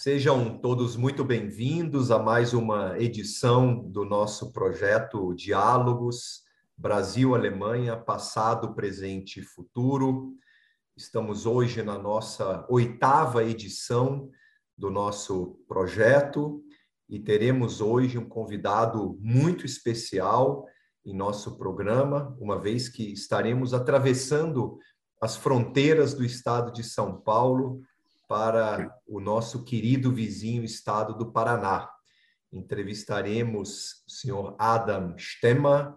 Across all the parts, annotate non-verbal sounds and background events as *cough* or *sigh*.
Sejam todos muito bem-vindos a mais uma edição do nosso projeto Diálogos Brasil-Alemanha, passado, presente e futuro. Estamos hoje na nossa oitava edição do nosso projeto e teremos hoje um convidado muito especial em nosso programa, uma vez que estaremos atravessando as fronteiras do estado de São Paulo para o nosso querido vizinho estado do Paraná. Entrevistaremos o senhor Adam Stemmer,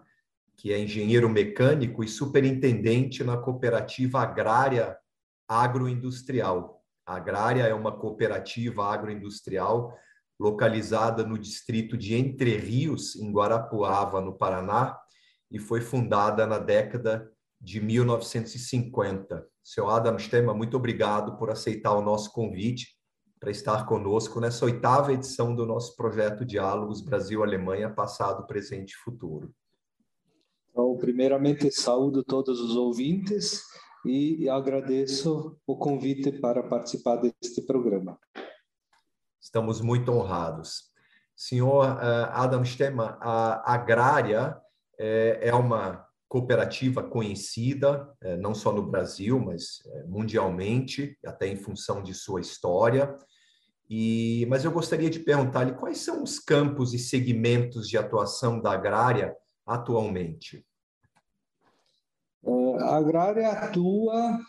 que é engenheiro mecânico e superintendente na cooperativa agrária agroindustrial. A Agrária é uma cooperativa agroindustrial localizada no distrito de Entre Rios, em Guarapuava, no Paraná, e foi fundada na década de 1950. Seu Adam Stemmer, muito obrigado por aceitar o nosso convite para estar conosco nessa oitava edição do nosso projeto Diálogos Brasil-Alemanha, passado, presente e futuro. Então, primeiramente, saúdo todos os ouvintes e agradeço o convite para participar deste programa. Estamos muito honrados. Senhor eh, Adam Stemmer, a Agrária eh, é uma cooperativa conhecida, é, não só no Brasil, mas é, mundialmente, até em função de sua história. E, mas eu gostaria de perguntar-lhe quais são os campos e segmentos de atuação da agrária atualmente? É, a agrária atua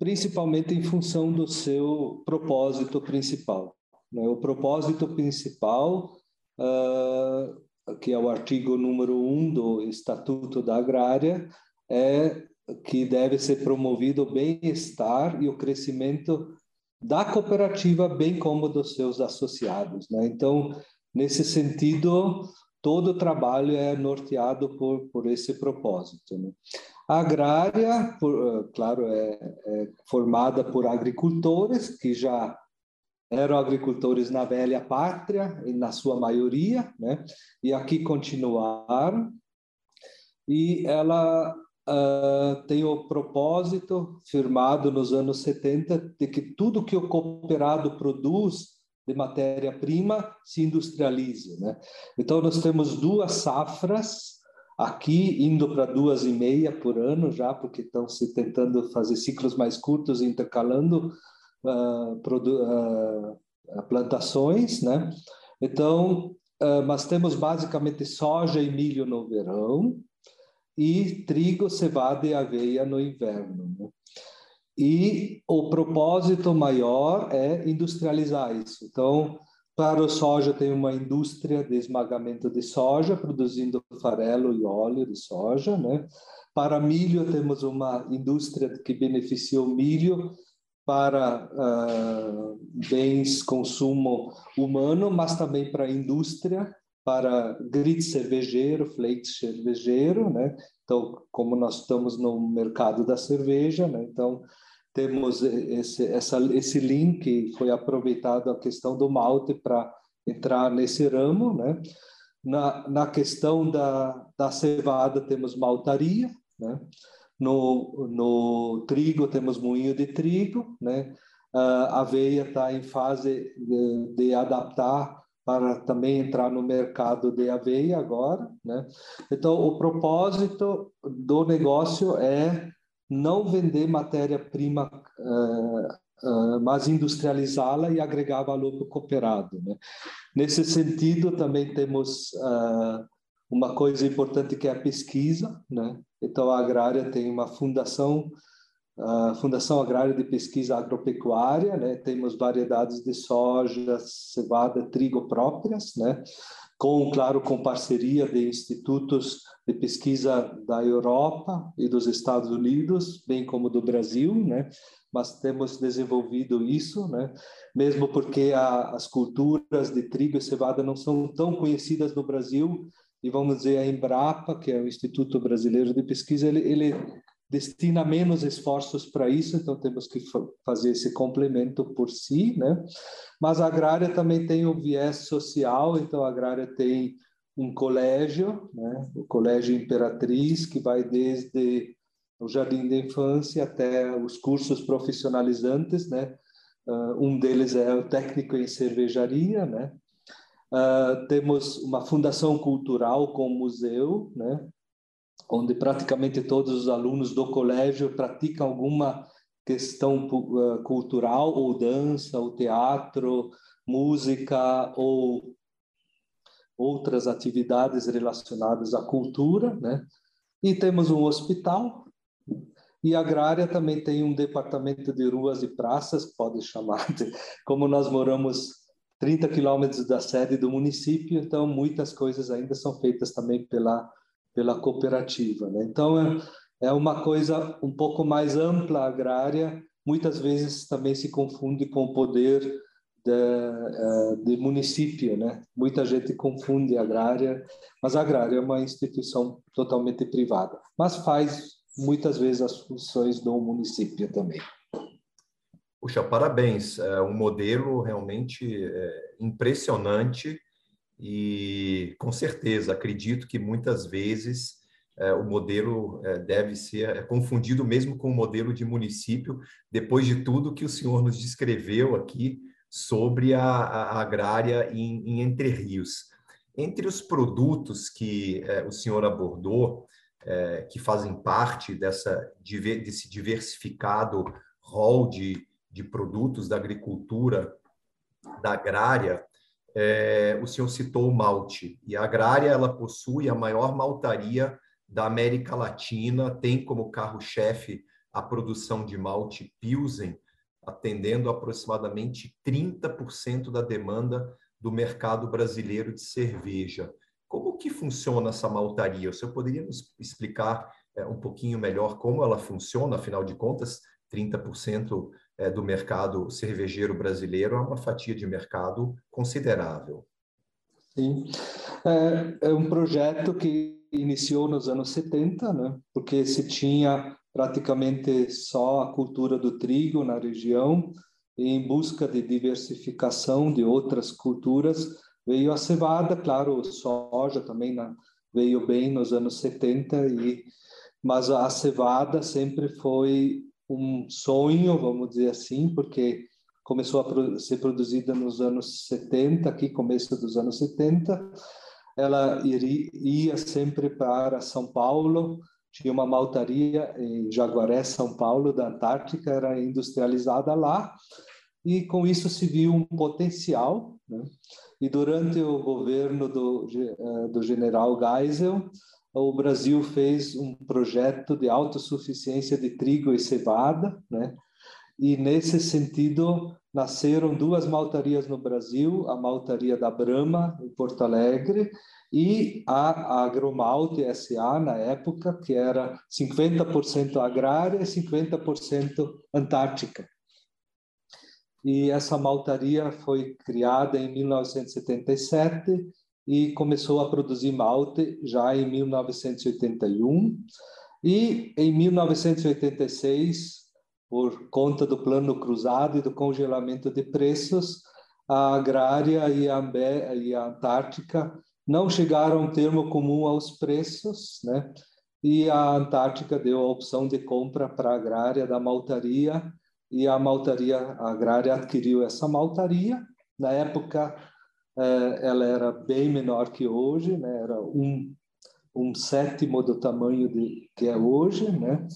principalmente em função do seu propósito principal. Né? O propósito principal uh, que é o artigo número 1 do Estatuto da Agrária, é que deve ser promovido o bem-estar e o crescimento da cooperativa, bem como dos seus associados. Né? Então, nesse sentido, todo o trabalho é norteado por, por esse propósito. Né? A agrária, por, claro, é, é formada por agricultores que já eram agricultores na velha pátria, na sua maioria, né? e aqui continuaram. E ela uh, tem o propósito, firmado nos anos 70, de que tudo que o cooperado produz de matéria-prima se industrialize. Né? Então, nós temos duas safras aqui indo para duas e meia por ano já, porque estão se tentando fazer ciclos mais curtos, intercalando plantações, né? Então, mas temos basicamente soja e milho no verão e trigo, cevada e aveia no inverno. Né? E o propósito maior é industrializar isso. Então, para o soja tem uma indústria de esmagamento de soja, produzindo farelo e óleo de soja, né? Para milho temos uma indústria que beneficia o milho, para uh, bens consumo humano, mas também para a indústria, para grid cervejeiro, flakes cervejeiro, né? Então, como nós estamos no mercado da cerveja, né? Então, temos esse, essa, esse link, foi aproveitado a questão do malte para entrar nesse ramo, né? Na, na questão da, da cevada, temos maltaria, né? No, no trigo temos moinho de trigo, né? A aveia está em fase de, de, adaptar para também entrar no mercado de aveia agora, né? Então o propósito do negócio é não vender matéria-prima, uh, uh, mas industrializá-la e agregar valor para o cooperado. Né? Nesse sentido, também temos uh, uma coisa importante que é a pesquisa, né? Então, a Agrária tem uma fundação, a Fundação Agrária de Pesquisa Agropecuária, né? Temos variedades de soja, cevada, trigo próprias, né? Com, claro, com parceria de institutos de pesquisa da Europa e dos Estados Unidos, bem como do Brasil, né? Mas temos desenvolvido isso, né? Mesmo porque a, as culturas de trigo e cevada não são tão conhecidas no Brasil, e vamos dizer a Embrapa, que é o Instituto Brasileiro de Pesquisa, ele, ele destina menos esforços para isso, então temos que fazer esse complemento por si, né? Mas a agrária também tem o viés social, então a agrária tem um colégio, né? O Colégio Imperatriz, que vai desde o jardim da infância até os cursos profissionalizantes, né? um deles é o técnico em cervejaria, né? Uh, temos uma fundação cultural com museu, né? onde praticamente todos os alunos do colégio praticam alguma questão uh, cultural, ou dança, ou teatro, música, ou outras atividades relacionadas à cultura, né? E temos um hospital, e a agrária também tem um departamento de ruas e praças, pode chamar de, como nós moramos 30 quilômetros da sede do município, então muitas coisas ainda são feitas também pela pela cooperativa. Né? Então é, é uma coisa um pouco mais ampla agrária, muitas vezes também se confunde com o poder de, é, de município, né? Muita gente confunde agrária, mas a agrária é uma instituição totalmente privada, mas faz muitas vezes as funções do município também. Puxa, parabéns. É um modelo realmente é, impressionante e, com certeza, acredito que muitas vezes é, o modelo é, deve ser é confundido mesmo com o modelo de município, depois de tudo que o senhor nos descreveu aqui sobre a, a agrária em, em, Entre Rios. Entre os produtos que é, o senhor abordou, é, que fazem parte dessa, desse diversificado rol de, de produtos da agricultura, da agrária, é, o senhor citou o malte, e a agrária ela possui a maior maltaria da América Latina, tem como carro-chefe a produção de malte Pilsen, atendendo aproximadamente 30% da demanda do mercado brasileiro de cerveja. Como que funciona essa maltaria? O senhor poderia nos explicar é, um pouquinho melhor como ela funciona? Afinal de contas, 30% é, do mercado cervejeiro brasileiro é uma fatia de mercado considerável. Sim, é, é um projeto que iniciou nos anos 70, né? porque se tinha praticamente só a cultura do trigo na região, e em busca de diversificação de outras culturas, Veio a cevada, claro, soja também na, veio bem nos anos 70, e, mas a cevada sempre foi um sonho, vamos dizer assim, porque começou a ser produzida nos anos 70, aqui começo dos anos 70. Ela iria, ia sempre para São Paulo, tinha uma maltaria em Jaguaré, São Paulo, da Antártica, era industrializada lá, e com isso se viu um potencial, né? E durante o governo do, eh, do general Geisel, o Brasil fez um projeto de autossuficiência de trigo e cevada, né? E nesse sentido nasceram duas maltarias no Brasil, a maltaria da Brama em Porto Alegre e a Agromalte SA na época, que era 50% agrária e 50% antártica e essa maltaria foi criada em 1977 e começou a produzir malte já em 1981 e em 1986 por conta do plano cruzado e do congelamento de preços a agrária e a, Ambe, e a Antártica não chegaram a um termo comum aos preços, né? E a Antártica deu a opção de compra para a agrária da maltaria e a maltaria agrária adquiriu essa maltaria. Na época, ela era bem menor que hoje, né? era um, um sétimo do tamanho de, que é hoje, né?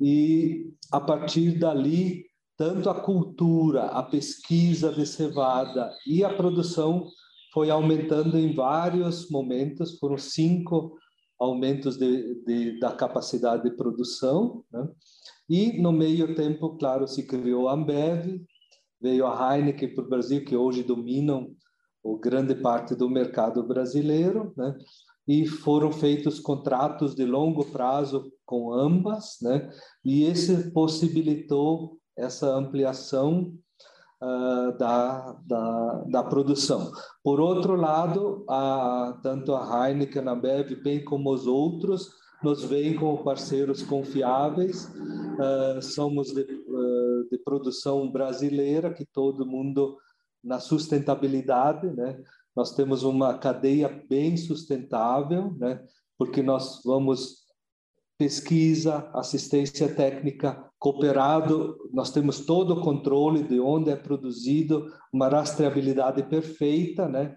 e a partir dali, tanto a cultura, a pesquisa de cevada e a produção foi aumentando em vários momentos, foram cinco aumentos de, de, da capacidade de produção, né? E no meio tempo, claro, se criou a Ambev, veio a Heineken para o Brasil, que hoje dominam o grande parte do mercado brasileiro, né? E foram feitos contratos de longo prazo com ambas, né? E esse possibilitou essa ampliação uh, da, da, da produção. Por outro lado, a, tanto a Heineken, a Ambev, bem como os outros, nos veem como parceiros confiáveis, uh, somos de, uh, de, produção brasileira, que todo mundo na sustentabilidade, né? Nós temos uma cadeia bem sustentável, né? Porque nós vamos pesquisa, assistência técnica, cooperado, nós temos todo o controle de onde é produzido, uma rastreabilidade perfeita, né?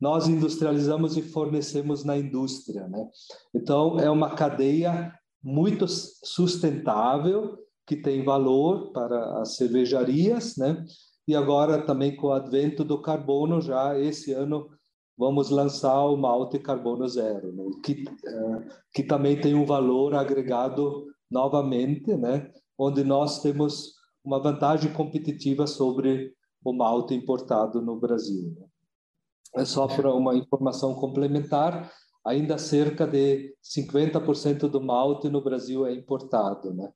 Nós industrializamos e fornecemos na indústria, né? Então, é uma cadeia muito sustentável, que tem valor para as cervejarias, né? E agora também com o advento do carbono, já esse ano vamos lançar o malte carbono zero, né? que, uh, que também tem um valor agregado novamente, né? onde nós temos uma vantagem competitiva sobre o malte importado no Brasil. Né? É só para uma informação complementar, ainda cerca de 50% do malte no Brasil é importado, né?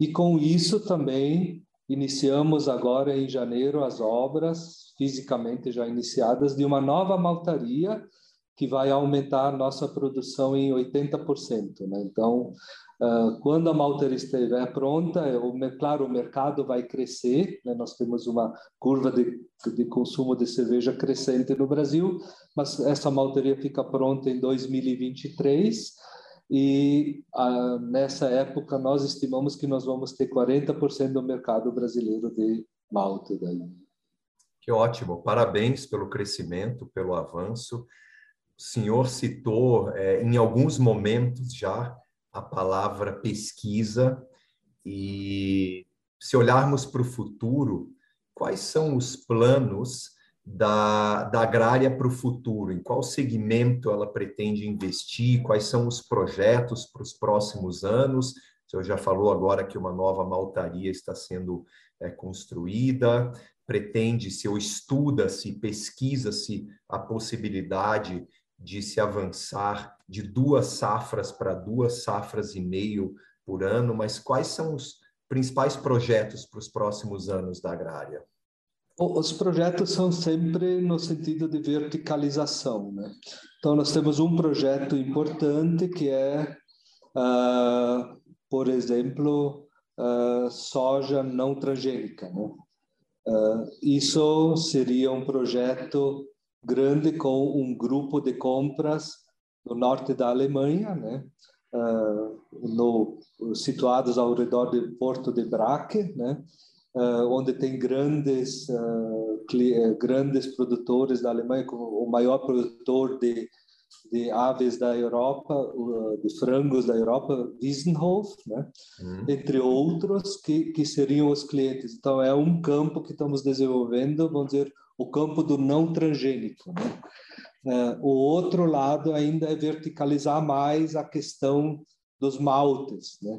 E com isso também iniciamos agora em janeiro as obras fisicamente já iniciadas de uma nova maltaria que vai aumentar a nossa produção em 80%. Né? Então, uh, quando a maltaria estiver pronta, o, claro, o mercado vai crescer, né? nós temos uma curva de, de consumo de cerveja crescente no Brasil, mas essa maltaria fica pronta em 2023 e ah, nessa época nós estimamos que nós vamos ter 40% do mercado brasileiro de malte daí. Que ótimo, parabéns pelo crescimento, pelo avanço. O senhor citou é, em alguns momentos já a palavra pesquisa e se olharmos para o futuro, quais são os planos da, da agrária para o futuro? Em qual segmento ela pretende investir? Quais são os projetos para os próximos anos? O senhor já falou agora que uma nova maltaria está sendo é, construída. Pretende-se ou estuda-se, pesquisa-se a possibilidade de se avançar de duas safras para duas safras e meio por ano, mas quais são os principais projetos para os próximos anos da agrária? Os projetos são sempre no sentido de verticalização, né? Então nós temos um projeto importante que é, uh, por exemplo, uh, soja não transgênica, né? Uh, isso seria um projeto grande com um grupo de compras no norte da Alemanha, né? no, situados ao redor do Porto de Braque, né? Uh, onde tem grandes uh, grandes produtores da Alemanha, como o maior produtor de, de aves da Europa, uh, de frangos da Europa, Wiesenhof, né? Uhum. entre outros, que, que seriam os clientes. Então, é um campo que estamos desenvolvendo, vamos dizer, o campo do não transgênico. Né? O outro lado ainda é verticalizar mais a questão dos maltes, né?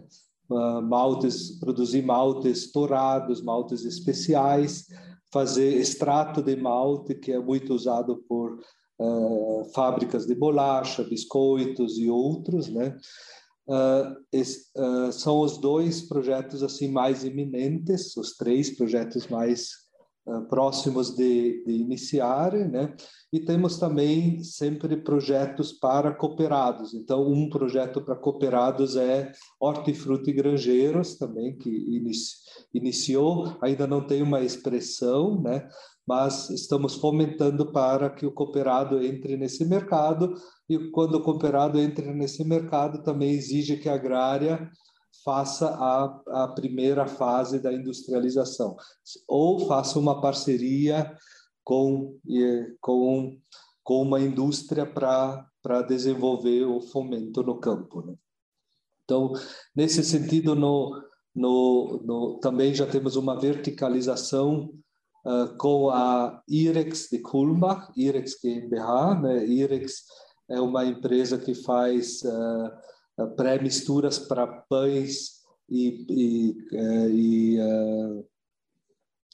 Uh, maltes, produzir maltes tourados, maltes especiais, fazer extrato de malte, que é muito usado por uh, fábricas de bolacha, biscoitos e outros, né? Uh, es, são os dois projetos assim mais iminentes, os três projetos mais próximos de, de iniciar, né? E temos também sempre projetos para cooperados. Então, um projeto para cooperados é Hortifruti Granjeiros, também, que inici, iniciou, ainda não tem uma expressão, né? mas estamos fomentando para que o cooperado entre nesse mercado, e quando o cooperado entra nesse mercado, também exige que a agrária faça a, a primeira fase da industrialização, ou faça uma parceria com, com, com uma indústria para desenvolver o fomento no campo. Né? Então, nesse sentido, no, no, no, também já temos uma verticalização uh, com a Irex de Kulmbach, Irex GmbH. Né? Irex é uma empresa que faz uh, pré-misturas para pães e, e, uh, e,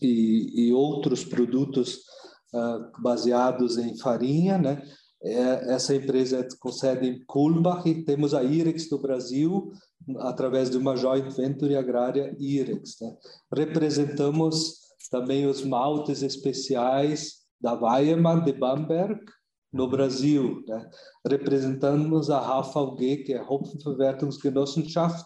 e, e outros produtos uh, baseados em farinha, né? É, essa empresa é com sede em Kulmbach e temos a Irex do Brasil através de uma joint venture agrária Irex. Né? Representamos também os maltes especiais da Weiermann de Bamberg no Brasil. Né? Representamos a HVG, que é Hopfenverwertungsgenossenschaft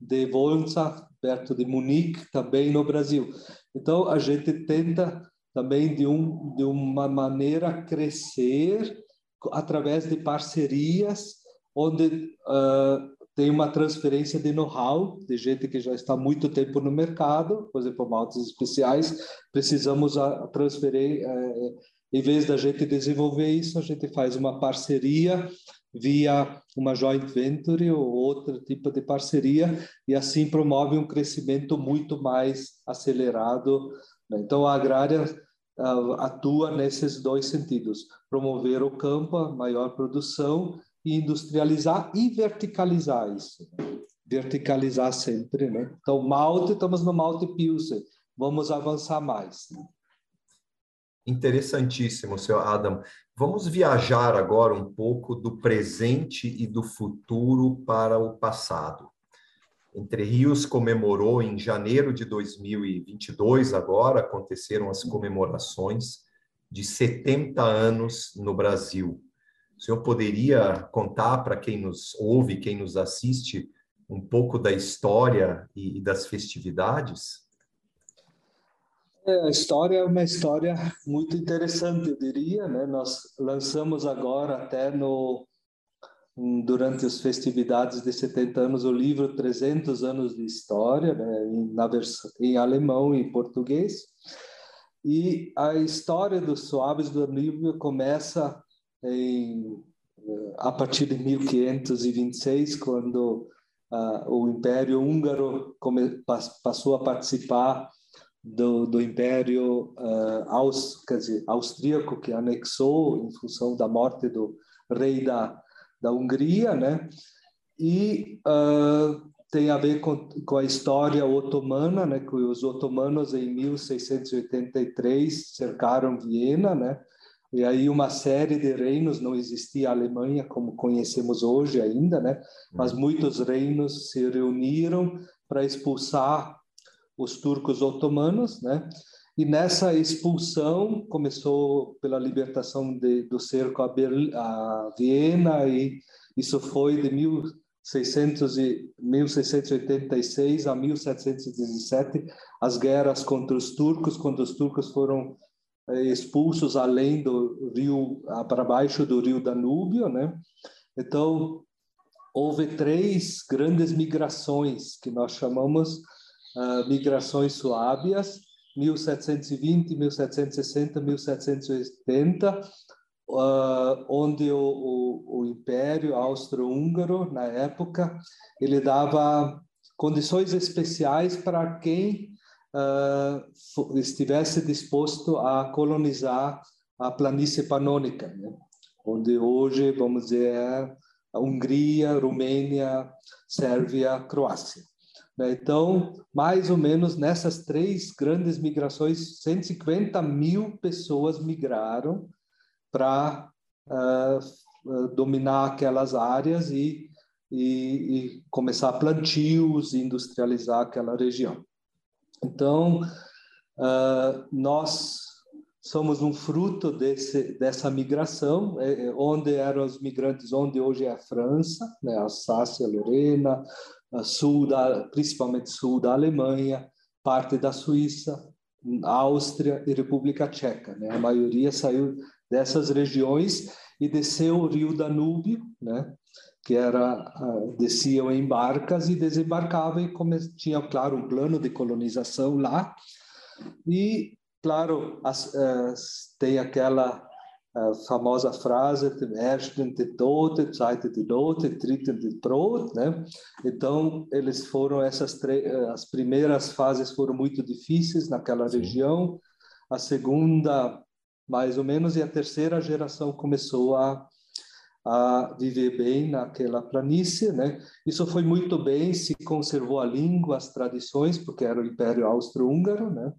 de Wolnsach, perto de Munique, também no Brasil. Então, a gente tenta também de, um, de uma maneira crescer através de parcerias, onde uh, tem uma transferência de know-how, de gente que já está há muito tempo no mercado, por exemplo, maltes especiais, precisamos a, transferir, é, em vez da gente desenvolver isso, a gente faz uma parceria via uma joint venture ou outro tipo de parceria e assim promove um crescimento muito mais acelerado. Né? Então, a agrária uh, atua nesses dois sentidos: promover o campo, a maior produção e industrializar e verticalizar isso. Verticalizar sempre, né? Então, malte, estamos no malte Pilsen, vamos avançar mais. Né? Interessantíssimo, seu Adam. Vamos viajar agora um pouco do presente e do futuro para o passado. Entre Rios comemorou em janeiro de 2022, agora aconteceram as comemorações de 70 anos no Brasil. O senhor poderia contar para quem nos ouve, quem nos assiste, um pouco da história e, das festividades? É, a história é uma história muito interessante, eu diria. Né? Nós lançamos agora, até no durante as festividades de 70 anos, o livro 300 anos de história, né? na versão, em alemão e em português. E a história dos Suaves do Danúbio começa em, eh, a partir de 1526, quando uh, o Império Húngaro passou a participar do, do Império uh, Aus, dizer, austríaco, que anexou em função da morte do rei da, da Hungria, né? E uh, tem a ver com, com a história otomana, né? Que os otomanos em 1683 cercaram Viena, né? E aí uma série de reinos, não existia a Alemanha como conhecemos hoje ainda, né? Mas uhum. muitos reinos se reuniram para expulsar os turcos otomanos, né? E nessa expulsão começou pela libertação de, do cerco a, Berlim, a Viena e isso foi de 1600 e 1686 a 1717 as guerras contra os turcos, quando os turcos foram eh, expulsos além do rio, para baixo do rio Danúbio, né? Então, houve três grandes migrações que nós chamamos uh, migrações suábias, 1720, 1760, 1780, uh, onde o, o, o Império Austro-Húngaro, na época, ele dava condições especiais para quem uh, estivesse disposto a colonizar a planície panônica, né? onde hoje, vamos dizer, é a Hungria, Romênia, Sérvia, Croácia. Né? Então, mais ou menos nessas três grandes migrações, 150 mil pessoas migraram para uh, uh, dominar aquelas áreas e, e, e começar plantios industrializar aquela região. Então, uh, nós somos um fruto desse, dessa migração, é, é, onde eram os migrantes, onde hoje é a França, né, Alsácia, Lorena, sul da, principalmente sul da Alemanha, parte da Suíça, Áustria e República Tcheca. Né? A maioria saiu dessas regiões e desceu o rio Danúbio, né? que era uh, desciam em barcas e desembarcavam e tinha claro um plano de colonização lá e claro as, as, tem aquela a famosa frase dem ersten de Tote, zweite de Note, dritten de Brot, né? Então eles foram essas três, as primeiras fases foram muito difíceis naquela Sim. região, a segunda mais ou menos e a terceira geração começou a a viver bem naquela planície, né? Isso foi muito bem, se conservou a língua, as tradições, porque era o Império Austro-Húngaro, né?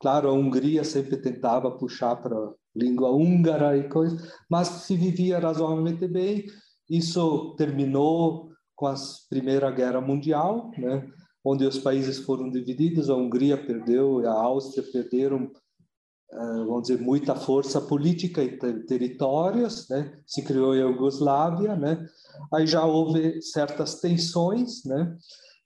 Claro, a Hungria sempre tentava puxar para língua húngara e coisa, mas se vivia razoavelmente bem. Isso terminou com a Primeira Guerra Mundial, né? onde os países foram divididos, a Hungria perdeu a Áustria perderam, eh, vamos dizer, muita força política e territórios, né? Se criou a Iugoslávia, né? Aí já houve certas tensões, né?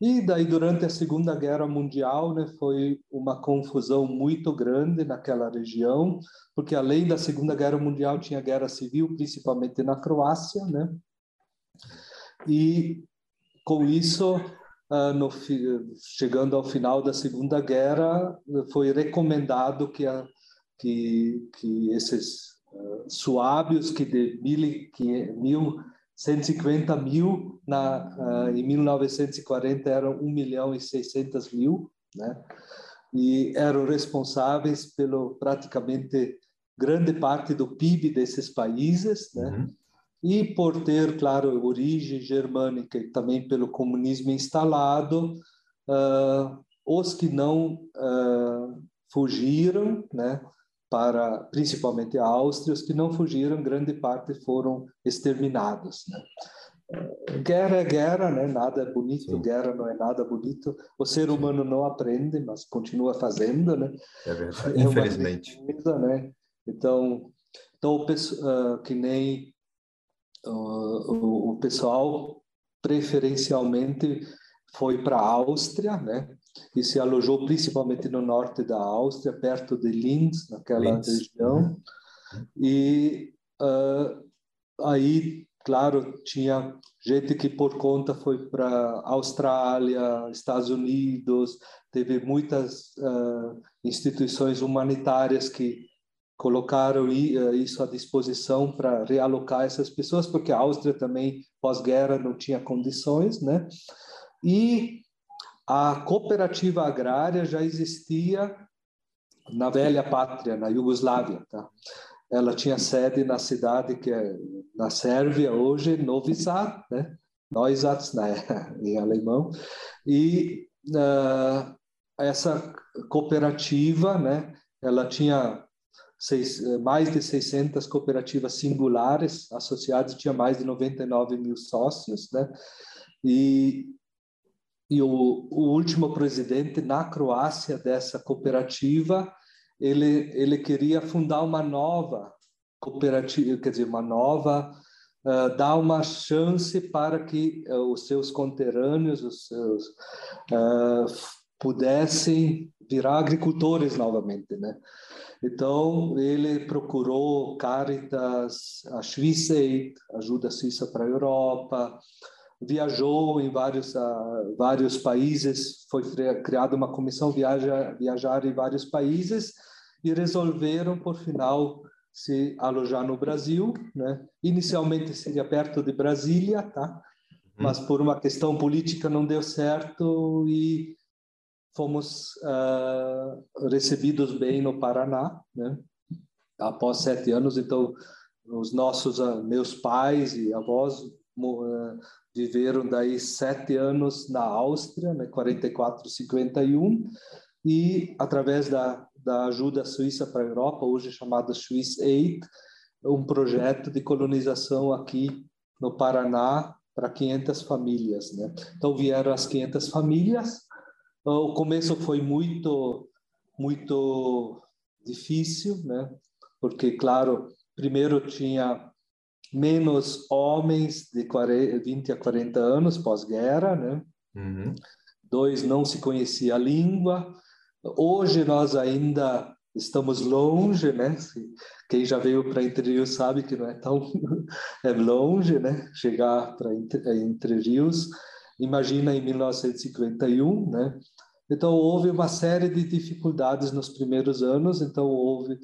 E daí, durante a Segunda Guerra Mundial, né, foi uma confusão muito grande naquela região, porque além da Segunda Guerra Mundial tinha guerra civil, principalmente na Croácia, né? E com isso, uh, no, chegando ao final da Segunda Guerra, foi recomendado que, a, que, que esses uh, suábios que de mil, que, mil 150 mil na, uh, em 1940 eram 1 milhão e 600 mil, né? E eram responsáveis pelo praticamente grande parte do PIB desses países, né? Uhum. E por ter, claro, origem germânica e também pelo comunismo instalado, uh, os que não uh, fugiram, né? Para principalmente a Áustria, os que não fugiram, grande parte foram exterminados. Né? Guerra é guerra, né? nada é bonito, Sim. guerra não é nada bonito. O ser humano não aprende, mas continua fazendo. Né? É verdade, é infelizmente. Coisa, né? Então, então uh, que nem uh, o, o pessoal preferencialmente foi para a Áustria, né? E se alojou principalmente no norte da Áustria, perto de Linz, naquela Linz. região. E uh, aí, claro, tinha gente que por conta foi para Austrália, Estados Unidos, teve muitas uh, instituições humanitárias que colocaram isso à disposição para realocar essas pessoas, porque a Áustria também pós-guerra não tinha condições, né? E a cooperativa agrária já existia na velha pátria, na Iugoslávia. Tá? Ela tinha sede na cidade que é na Sérvia hoje, Novi Sad, né? Neusatz, né? *laughs* em alemão. E uh, essa cooperativa, né? Ela tinha seis, mais de 600 cooperativas singulares associadas, tinha mais de 99 mil sócios, né? E e o, o último presidente na Croácia dessa cooperativa, ele, ele queria fundar uma nova cooperativa, quer dizer, uma nova, uh, dar uma chance para que uh, os seus conterrâneos, os seus, uh, pudessem virar agricultores novamente, né? Então, ele procurou Caritas, a Aid, ajuda suíça para a Europa, viajou em vários, uh, vários países, foi criada uma comissão viaja, viajar em vários países e resolveram, por final, se alojar no Brasil, né? Inicialmente seria perto de Brasília, tá? Uhum. Mas por uma questão política não deu certo e fomos uh, recebidos bem no Paraná, né? Após sete anos, então os nossos uh, meus pais e avós viveram daí sete anos na Áustria, né, 44, 51, e através da, da ajuda suíça para a Europa, hoje chamada Swiss Aid, um projeto de colonização aqui no Paraná para 500 famílias, né? Então vieram as 500 famílias. O começo foi muito muito difícil, né? Porque claro, primeiro tinha menos homens de 40, 20 a 40 anos pós-guerra, né? Uhum. Dois, não se conhecia a língua. Hoje nós ainda estamos longe, né? Quem já veio para Entre Rios sabe que não é tão *laughs* é longe, né? Chegar para Entre Rios. Imagina em 1951, né? Então houve uma série de dificuldades nos primeiros anos. Então houve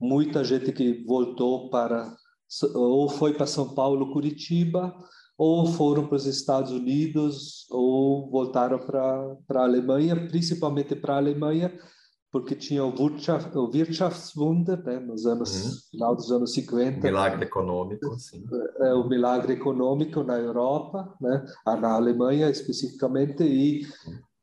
muita gente que voltou para ou foi para São Paulo, Curitiba, ou foram para os Estados Unidos, ou voltaram para a Alemanha, principalmente para a Alemanha, porque tinha o, Wirtschaft, o Wirtschaftswunder, né, nos anos, uhum. final dos anos 50. Milagre econômico, sim. É, o milagre econômico na Europa, né, na Alemanha especificamente, e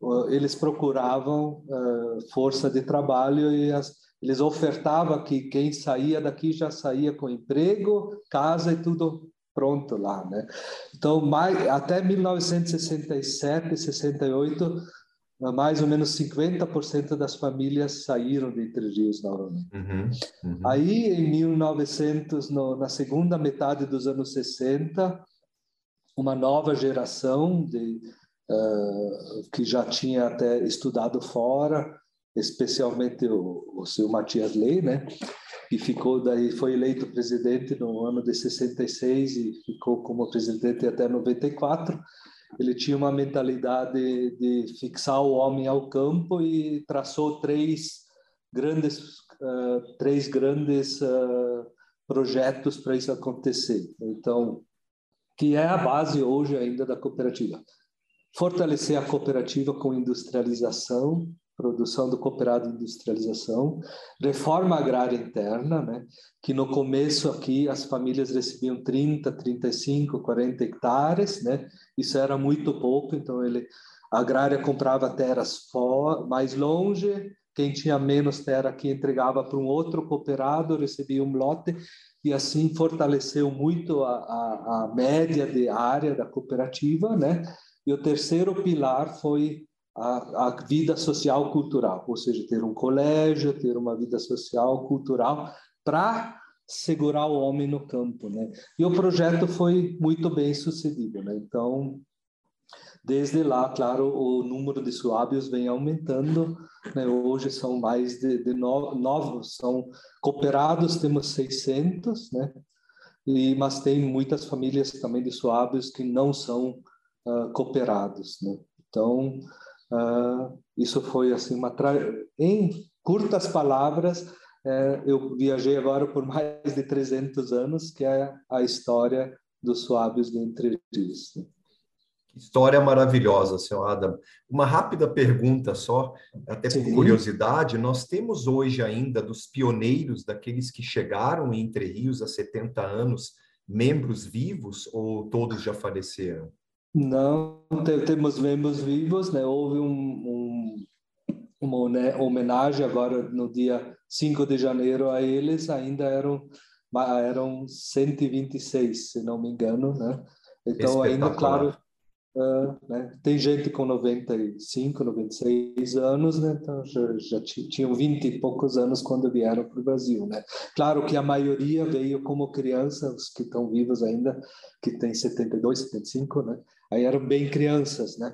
uh, eles procuravam uh, força de trabalho e as, eles ofertavam que quem saía daqui já saía com emprego, casa e tudo pronto lá, né? Então, mais, até 1967, 68, mais ou menos 50% das famílias saíram de Entre Rios novamente. Uhum, uhum. Aí, em 1900, no, na segunda metade dos anos 60, uma nova geração de, uh, que já tinha até estudado fora, especialmente o, o seu Matias Ley, né? Que ficou daí foi eleito presidente no ano de 66 e ficou como presidente até 94. ele tinha uma mentalidade de, de fixar o homem ao campo e traçou três grandes, uh, três grandes uh, projetos para isso acontecer. Então, que é a base hoje ainda da cooperativa. Fortalecer a cooperativa com industrialização, produção do cooperado industrialização, reforma agrária interna, né, que no começo aqui as famílias recebiam 30, 35, 40 hectares, né, isso era muito pouco, então ele, a agrária comprava terras for, mais longe, quem tinha menos terra aqui entregava para um outro cooperado, recebia um lote, e assim fortaleceu muito a, a, a média de área da cooperativa, né, e o terceiro pilar foi a, a, vida social cultural, ou seja, ter um colégio, ter uma vida social cultural para segurar o homem no campo, né? E o projeto foi muito bem sucedido, né? Então, desde lá, claro, o número de suábios vem aumentando, né? Hoje são mais de, de novos, são cooperados, temos 600, né? E, mas tem muitas famílias também de suábios que não são uh, cooperados, né? Então, Uh, isso foi assim uma tra... em curtas palavras é, eu viajei agora por mais de 300 anos que é a história dos suábios de Entre Rios. História maravilhosa, senhor Adam. Uma rápida pergunta só, até por Sim. curiosidade, nós temos hoje ainda dos pioneiros, daqueles que chegaram em Entre Rios há 70 anos, membros vivos ou todos já faleceram? Não, temos membros vivos, né? Houve um, um, uma homenagem agora no dia 5 de janeiro a eles, ainda eram eram 126, se não me engano, né? Então ainda claro, Uh, né? Tem gente com 95, 96 anos, né? então já, já tinham 20 e poucos anos quando vieram para o Brasil. Né? Claro que a maioria veio como criança, os que estão vivos ainda, que tem 72, 75, né? aí eram bem crianças, né?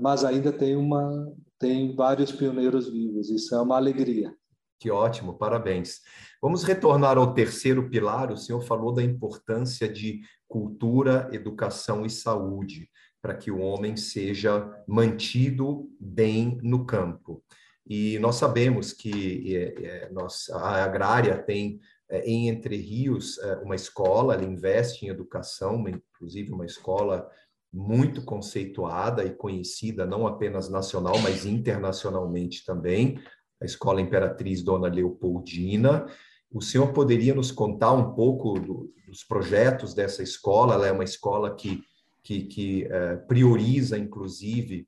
mas ainda tem, uma, tem vários pioneiros vivos, isso é uma alegria. Que ótimo, parabéns. Vamos retornar ao terceiro pilar. O senhor falou da importância de cultura, educação e saúde para que o homem seja mantido bem no campo. E nós sabemos que é, é, a agrária tem é, em Entre Rios é, uma escola, ela investe em educação, uma, inclusive uma escola muito conceituada e conhecida, não apenas nacional, mas internacionalmente também, a Escola Imperatriz Dona Leopoldina. O senhor poderia nos contar um pouco do, dos projetos dessa escola? Ela é uma escola que que, que é, prioriza, inclusive,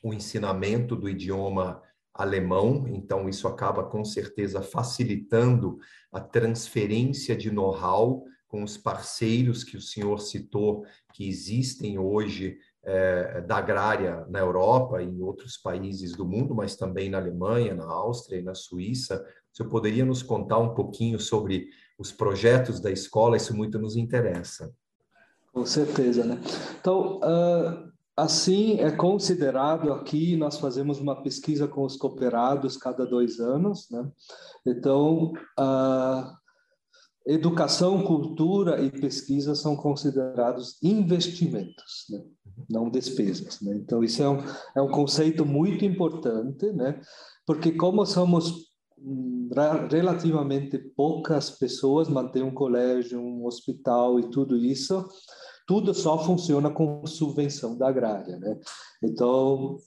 o ensinamento do idioma alemão, então isso acaba com certeza facilitando a transferência de know-how com os parceiros que o senhor citou, que existem hoje é, da agrária na Europa e em outros países do mundo, mas também na Alemanha, na Áustria e na Suíça. Senhor poderia nos contar um pouquinho sobre os projetos da escola? Isso muito nos interessa. Com certeza, né? Então, uh, assim é considerado aqui, nós fazemos uma pesquisa com os cooperados cada dois anos, né? Então, uh, educação, cultura e pesquisa são considerados investimentos, né? não despesas. Né? Então, isso é um, é um conceito muito importante, né? porque como somos relativamente poucas pessoas mantêm um colégio, um hospital e tudo isso, tudo só funciona com subvenção da agrária, né? Então,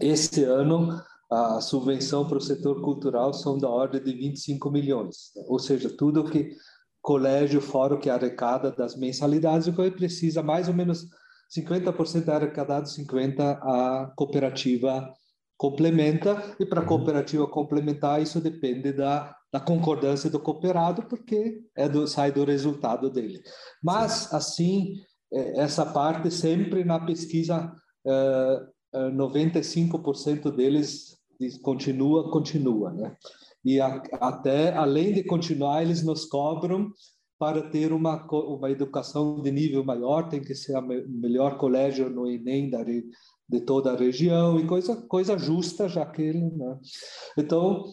esse ano a subvenção para o setor cultural são da ordem de 25 milhões, né? ou seja, tudo que colégio o que arrecada das mensalidades, o que precisa mais ou menos 50% é arrecadado, 50% a cooperativa complementa, e para a uhum. cooperativa complementar, isso depende da, da concordância do cooperado, porque é do, sai do resultado dele. Mas, assim, é, essa parte sempre na pesquisa, 95% deles continua, continua, né? E até, além de continuar, eles nos cobram para ter uma, uma educação de nível maior, tem que ser o melhor colégio no Enem da, de toda a região e coisa coisa justa já que ele né? então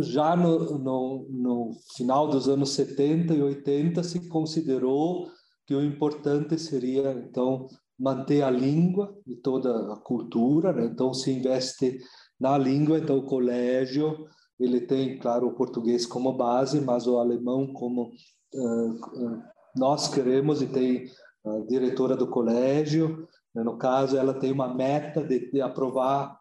já no, no, no, final dos anos 70 e 80 se considerou que o importante seria, então, manter a língua e toda a cultura, né? então se investe na língua, então o colégio, ele tem, claro, o português como base, mas o alemão como uh, nós queremos e tem a diretora do colégio, né? no caso, ela tem uma meta de, de aprovar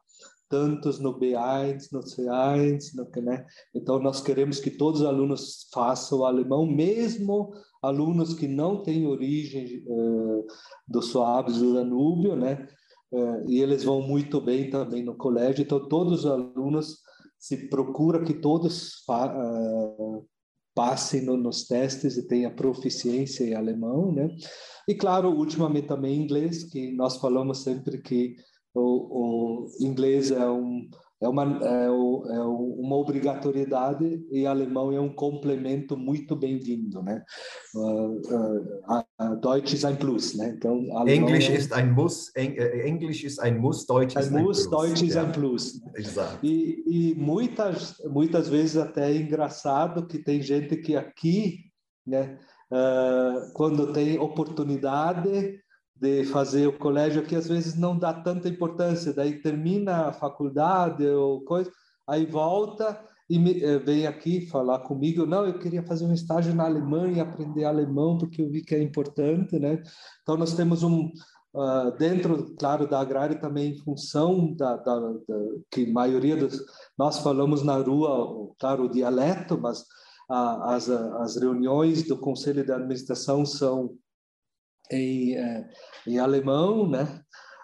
tantos no B1, no C1, no, né? Então, nós queremos que todos os alunos façam o alemão, mesmo alunos que não têm origem uh, do Suaves do Danúbio, né? Uh, e eles vão muito bem também no colégio. Então, todos os alunos se procura que todos uh, passem no, nos testes e tenham proficiência em alemão, né? E claro, ultimamente também inglês, que nós falamos sempre que o, o inglês é, um, é, uma, é, o, é uma obrigatoriedade e alemão é um complemento muito bem-vindo, né? Uh, uh, Deutsch ist ein Plus, né? Então, Englisch é... ist ein Muss, äh, Englisch ist ein Muss, Deutsch ist ein, Plus. Deutsch ist ein Plus. Exato. E, e muitas, muitas vezes até é engraçado que tem gente que aqui, né? Uh, quando tem oportunidade de fazer o colégio que às vezes não dá tanta importância, daí termina a faculdade ou coisa, aí volta e me, eh, vem aqui falar comigo, não, eu queria fazer um estágio na Alemanha aprender alemão porque eu vi que é importante, né? Então nós temos um uh, dentro, claro, da agrária também em função da, da, da, que maioria dos nós falamos na rua, claro, o dialeto, mas uh, as as reuniões do conselho de administração são em, eh, em alemão, né?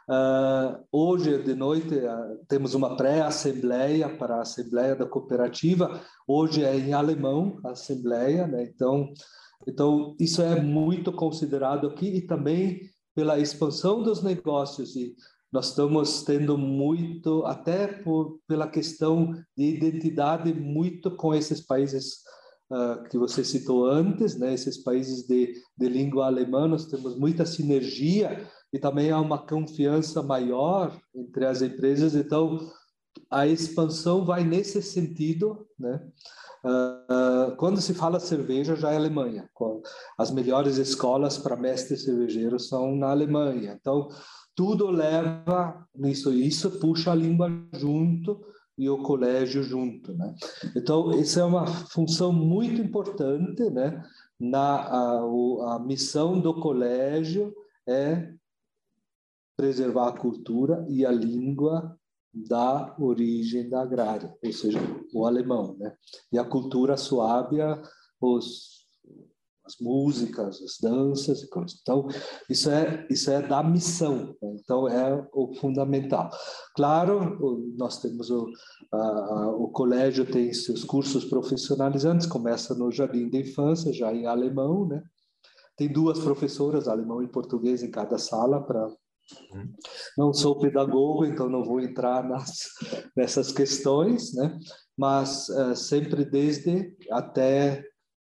Uh, hoje de noite uh, temos uma pré-assembleia para a assembleia da cooperativa. Hoje é em alemão a assembleia, né? Então, então isso é muito considerado aqui e também pela expansão dos negócios e nós estamos tendo muito até por pela questão de identidade muito com esses países uh, que você citou antes, né? Esses países de, de língua alemã, nós temos muita sinergia e também há uma confiança maior entre as empresas. Então, a expansão vai nesse sentido, né? Uh, quando se fala cerveja, já é Alemanha. As melhores escolas para mestres cervejeiros são na Alemanha. Então, tudo leva nisso. Isso puxa a língua junto e o colégio junto, né? Então, essa é uma função muito importante, né? Na a, a missão do colégio é preservar a cultura e a língua da origem da agrária, ou seja, o alemão, né? E a cultura suave, os as músicas, as danças e coisas. Então, isso é, isso é da missão, né? então é o fundamental. Claro, nós temos o, a, o colégio tem seus cursos profissionalizantes, começa no jardim da infância, já em alemão, né? Tem duas professoras, alemão e português, em cada sala para hum. não sou pedagogo, então não vou entrar nas, nessas questões, né? Mas uh, sempre desde até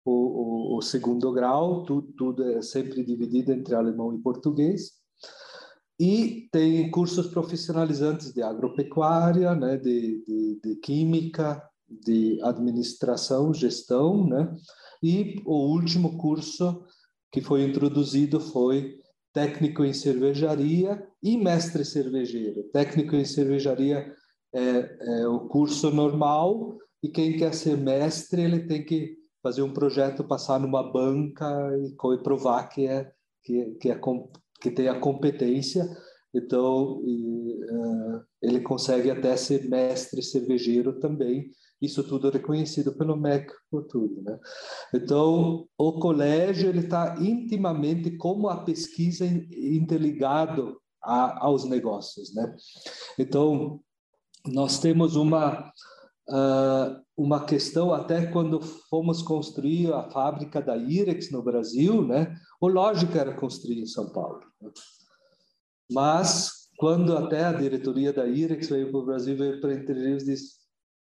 o, o, o segundo grau, tudo, é sempre dividido entre alemão e português. E tem cursos profissionalizantes de agropecuária, né, de, de, de química, de administração, gestão, né? E o último curso que foi introduzido foi técnico em cervejaria e mestre cervejeiro. Técnico em cervejaria é, é, o curso normal e quem quer ser mestre ele tem que fazer um projeto, passar numa banca e, e provar que é que, que, é, que tem a competência. Então, e, uh, ele consegue até ser mestre cervejeiro também. Isso tudo é reconhecido pelo MEC por tudo, né? Então, o colégio ele está intimamente como a pesquisa interligado a, aos negócios, né? Então, nós temos uma uh, uma questão até quando fomos construir a fábrica da Irex no Brasil, né? O lógico era construir em São Paulo. Né? Mas quando até a diretoria da Irex veio para o Brasil, veio para Entre Rios e disse: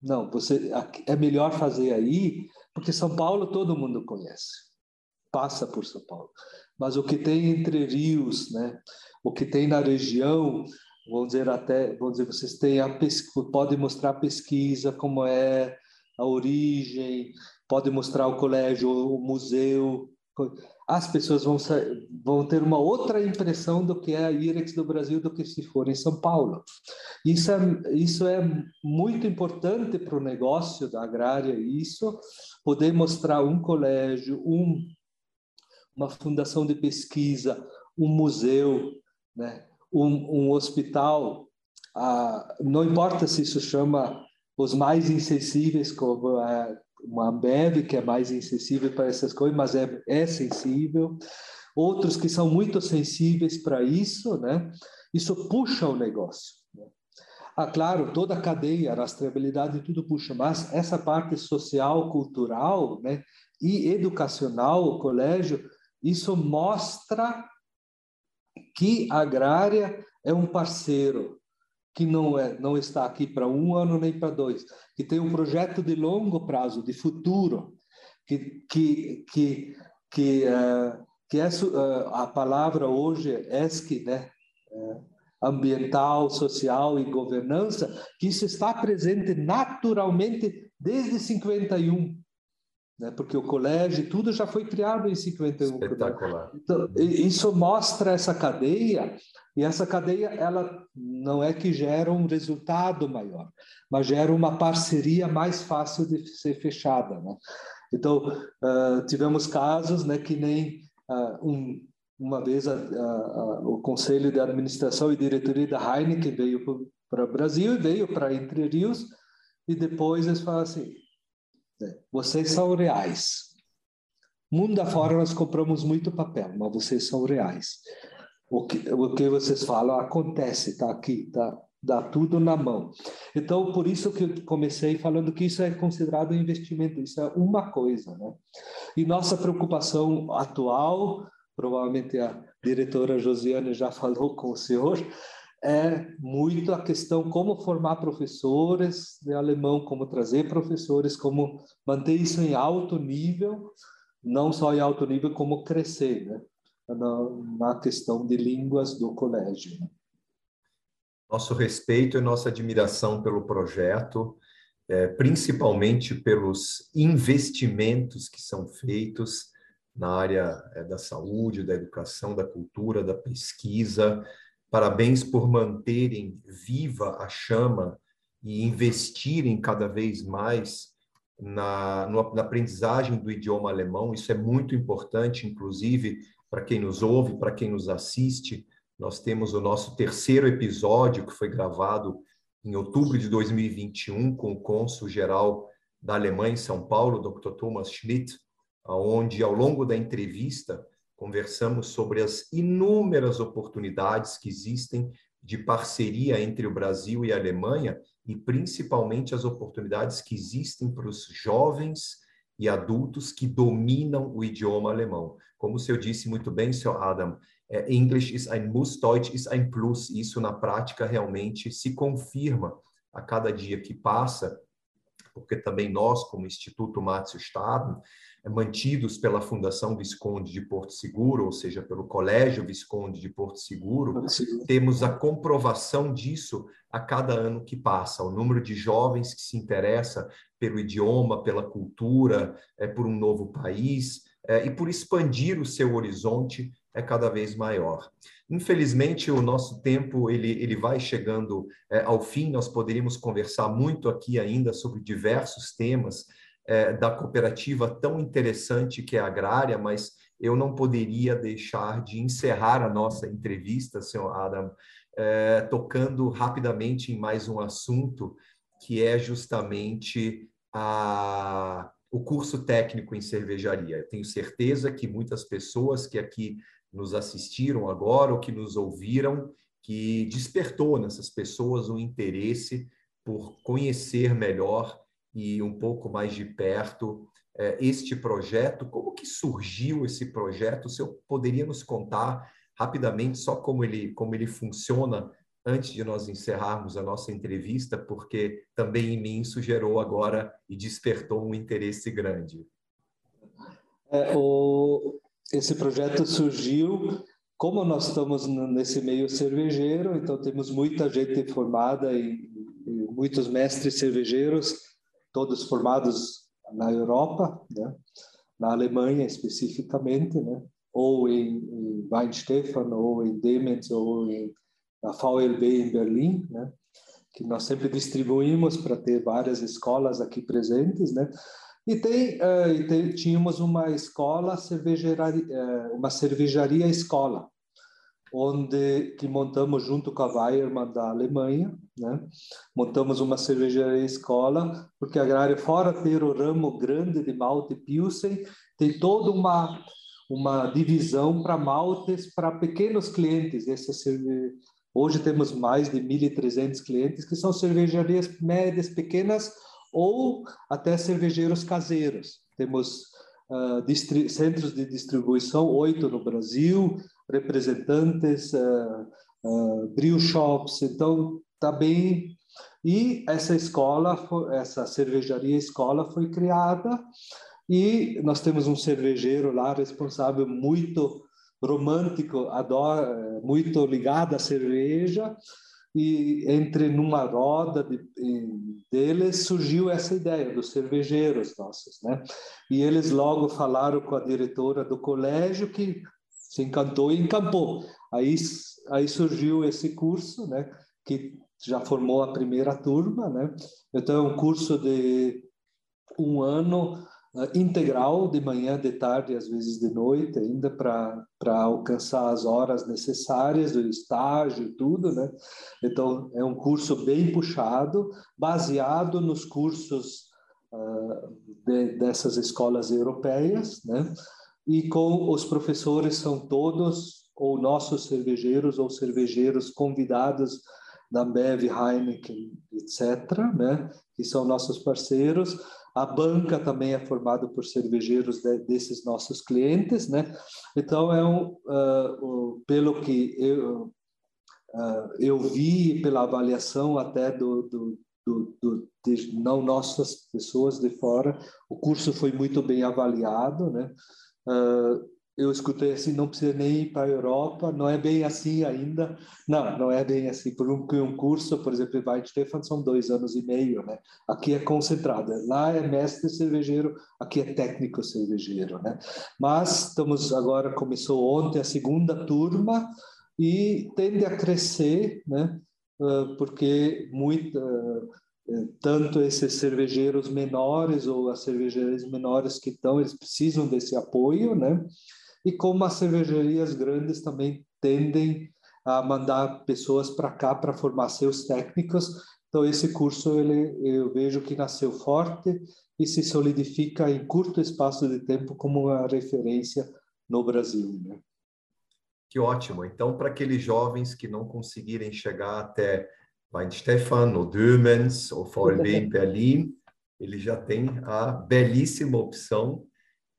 não, você é melhor fazer aí, porque São Paulo todo mundo conhece, passa por São Paulo. Mas o que tem Entre Rios, né? O que tem na região, vamos dizer até, vamos dizer, vocês têm a podem mostrar a pesquisa como é a origem, pode mostrar o colégio, o museu. as pessoas vão, vão ter uma outra impressão do que é a IREX do Brasil do que se for em São Paulo. Isso é, isso é muito importante para o negócio da agrária, isso, poder mostrar um colégio, um, uma fundação de pesquisa, um museu, né? Um, um hospital, não importa se isso chama os mais insensíveis, como a uma Ambev, que é mais insensível para essas coisas, mas é, é sensível. Outros que são muito sensíveis para isso, né? Isso puxa o negócio. Né? Ah, claro, toda a cadeia, a rastreabilidade, tudo puxa, mas essa parte social, cultural, né? E educacional, o colégio, isso mostra que a agrária é um parceiro, que não, é, não está aqui para um ano nem para dois, que tem um projeto de longo prazo, de futuro, que, que, que, que, uh, que é, uh, a palavra hoje é ESC, né? Uh, ambiental, social e governança, que isso está presente naturalmente desde 51 né? porque o colégio, tudo já foi criado em 51. Espetacular. Então, isso mostra essa cadeia, e essa cadeia ela não é que gera um resultado maior, mas gera uma parceria mais fácil de ser fechada. Né? Então, uh, tivemos casos né, que nem uh, um, uma vez a, a, o Conselho de Administração e Diretoria da Heineken veio para o Brasil e veio para Entre Rios, e depois eles falaram assim, vocês são reais. Mundo afora nós compramos muito papel, mas vocês são reais. O que, o que vocês falam acontece, está aqui, tá, dá tudo na mão. Então, por isso que eu comecei falando que isso é considerado um investimento, isso é uma coisa, né? E nossa preocupação atual, provavelmente a diretora Josiane já falou com o senhor, é muito a questão como formar professores de alemão, como trazer professores, como manter isso em alto nível, não só em alto nível, como crescer, né? na, questão de línguas do colégio. Nosso respeito e nossa admiração pelo projeto, é, principalmente pelos investimentos que são feitos na área é, da saúde, da educação, da cultura, da pesquisa, Parabéns por manterem viva a chama e investirem cada vez mais na, na aprendizagem do idioma alemão. Isso é muito importante, inclusive, para quem nos ouve, para quem nos assiste. Nós temos o nosso terceiro episódio, que foi gravado em outubro de 2021, com o cônsul-geral da Alemanha em São Paulo, Dr. Thomas Schmidt, onde, ao longo da entrevista, conversamos sobre as inúmeras oportunidades que existem de parceria entre o Brasil e a Alemanha e principalmente as oportunidades que existem para os jovens e adultos que dominam o idioma alemão. Como o senhor disse muito bem, senhor Adam, é, English is ein Muss, Deutsch is ein Plus. Isso na prática realmente se confirma a cada dia que passa, porque também nós, como Instituto Márcio Staden, mantidos pela Fundação Visconde de Porto Seguro, ou seja, pelo Colégio Visconde de Porto Seguro, temos a comprovação disso a cada ano que passa. O número de jovens que se interessa pelo idioma, pela cultura, é, por um novo país é, e por expandir o seu horizonte é cada vez maior. Infelizmente, o nosso tempo ele, ele vai chegando é, ao fim. Nós poderíamos conversar muito aqui ainda sobre diversos temas, é, da cooperativa tão interessante que é a agrária, mas eu não poderia deixar de encerrar a nossa entrevista, senhor Adam, é, tocando rapidamente em mais um assunto, que é justamente a, o curso técnico em cervejaria. Eu tenho certeza que muitas pessoas que aqui nos assistiram agora ou que nos ouviram, que despertou nessas pessoas um interesse por conhecer melhor e um pouco mais de perto é, este projeto. Como que surgiu esse projeto? O senhor poderia nos contar rapidamente só como ele, como ele funciona antes de nós encerrarmos a nossa entrevista, porque também em mim isso gerou agora e despertou um interesse grande. É, o, esse projeto surgiu como nós estamos nesse meio cervejeiro, então temos muita gente formada e, e muitos mestres cervejeiros todos formados na Europa, né? na Alemanha especificamente, né? ou em, em Weinstefan, ou em Demenz, ou em na VLB em Berlim, né? que nós sempre distribuímos para ter várias escolas aqui presentes, né? E tem, uh, e tem tínhamos uma escola cervejaria, uh, uma cervejaria escola, onde que montamos junto com a Weiermann da Alemanha, né? Montamos uma cervejaria escola, porque a Agrária, fora ter o ramo grande de malte Pilsen, tem toda uma uma divisão para maltes para pequenos clientes. Essa cerve... Hoje temos mais de 1.300 clientes que são cervejarias médias, pequenas ou até cervejeiros caseiros. Temos uh, centros de distribuição, oito no Brasil, representantes, uh, uh, brew shops, então está bem. E essa escola, essa cervejaria escola foi criada e nós temos um cervejeiro lá responsável muito romântico, adora, muito ligado à cerveja e entre numa roda de, deles surgiu essa ideia dos cervejeiros nossos, né? E eles logo falaram com a diretora do colégio que se encantou e encampou. Aí aí surgiu esse curso, né? Que já formou a primeira turma, né? Então é um curso de um ano uh, integral, de manhã, de tarde, às vezes de noite, ainda para alcançar as horas necessárias do estágio e tudo, né? Então, é um curso bem puxado, baseado nos cursos uh, de, dessas escolas europeias, né? E com os professores são todos ou nossos cervejeiros ou cervejeiros convidados da Ambev, Heineken, etc., né? que são nossos parceiros, a banca também é formada por cervejeiros de, desses nossos clientes, né? Então é um, uh, pelo que eu uh, eu vi pela avaliação até do, do, do, do de não nossas pessoas de fora, o curso foi muito bem avaliado, né? Uh, eu escutei assim, não precisa nem ir para a Europa, não é bem assim ainda. Não, não é bem assim. Por um, um curso, por exemplo, em Weidstefan são dois anos e meio, né? Aqui é concentrado. Lá é mestre cervejeiro, aqui é técnico cervejeiro, né? Mas estamos agora, começou ontem a segunda turma e tende a crescer, né? Uh, porque muito, uh, tanto esses cervejeiros menores ou as cervejarias menores que estão, eles precisam desse apoio, né? E como as cervejarias grandes também tendem a mandar pessoas para cá para formar seus técnicos. Então esse curso ele eu vejo que nasceu forte e se solidifica em curto espaço de tempo como uma referência no Brasil. Né? Que ótimo! Então para aqueles jovens que não conseguirem chegar até Weinstefan ou Dürmens ou VLB em Berlim, ele já tem a belíssima opção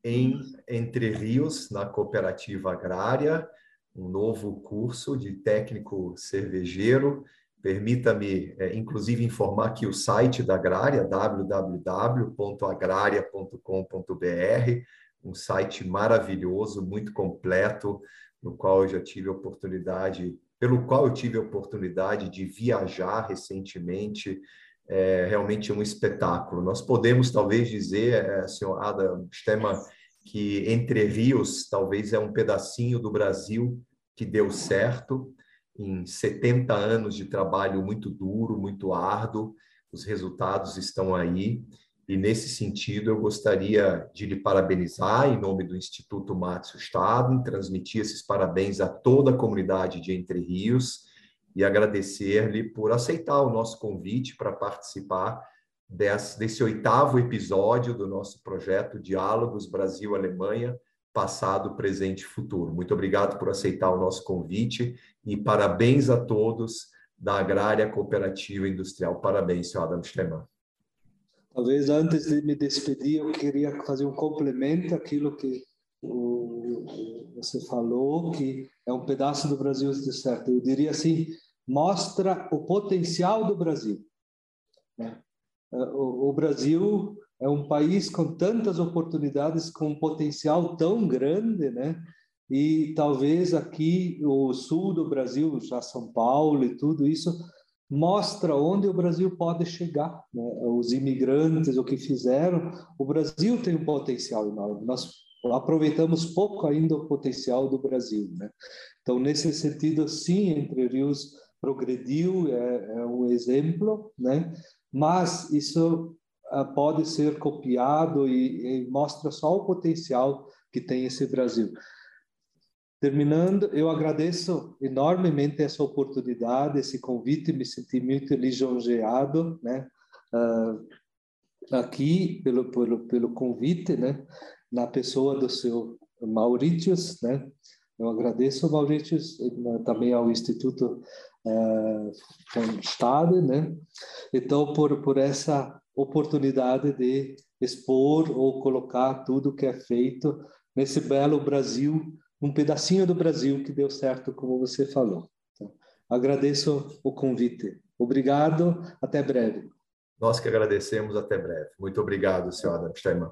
em Entre Rios, na Cooperativa Agrária, um novo curso de técnico cervejeiro. Permita-me, é, inclusive, informar que o site da Agrária, www.agraria.com.br, um site maravilhoso, muito completo, no qual eu já tive a oportunidade, pelo qual eu tive a oportunidade de viajar recentemente, é realmente um espetáculo. Nós podemos talvez dizer, é, senhor Ada Stema, que Entre Rios talvez é um pedacinho do Brasil que deu certo em 70 anos de trabalho muito duro, muito árduo. Os resultados estão aí. E nesse sentido, eu gostaria de lhe parabenizar em nome do Instituto Márcio Estado, transmitir esses parabéns a toda a comunidade de Entre Rios e agradecer-lhe por aceitar o nosso convite para participar desse, desse oitavo episódio do nosso projeto Diálogos Brasil-Alemanha, passado, presente e futuro. Muito obrigado por aceitar o nosso convite e parabéns a todos da Agrária Cooperativa Industrial. Parabéns, senhor Adam Stemann. Talvez antes de me despedir, eu queria fazer um complemento àquilo que o, você falou, que é um pedaço do Brasil certo. Eu diria assim, mostra o potencial do Brasil. Né? O Brasil é um país com tantas oportunidades, com um potencial tão grande, né? E talvez aqui o sul do Brasil, já São Paulo e tudo isso, mostra onde o Brasil pode chegar. Né? Os imigrantes, o que fizeram, o Brasil tem um potencial enorme. Nós aproveitamos pouco ainda o potencial do Brasil, né? Então, nesse sentido, sim, Entre Rios progrediu, é, é um exemplo, né? Mas isso uh, pode ser copiado e, e mostra só o potencial que tem esse Brasil. Terminando, eu agradeço enormemente essa oportunidade, esse convite, me senti muito lisonjeado, né? Uh, aqui pelo, pelo, pelo convite, né? Na pessoa do seu Mauritius, né? Eu agradeço ao Mauritius, também ao Instituto uh, von Stade, né? Então, por, por essa oportunidade de expor ou colocar tudo que é feito nesse belo Brasil um pedacinho do Brasil que deu certo, como você falou. Então, agradeço o convite. Obrigado, até breve. Nós que agradecemos, até breve. Muito obrigado, senhor Adam Steinman.